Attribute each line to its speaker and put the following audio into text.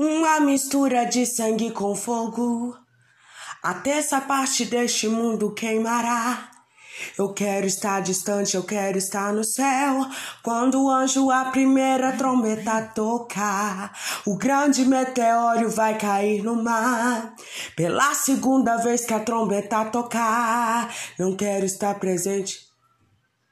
Speaker 1: uma mistura de sangue com fogo. Até essa parte deste mundo queimará. Eu quero estar distante, eu quero estar no céu. Quando o anjo a primeira trombeta tocar, o grande meteoro vai cair no mar. Pela segunda vez que a trombeta tocar, não quero estar presente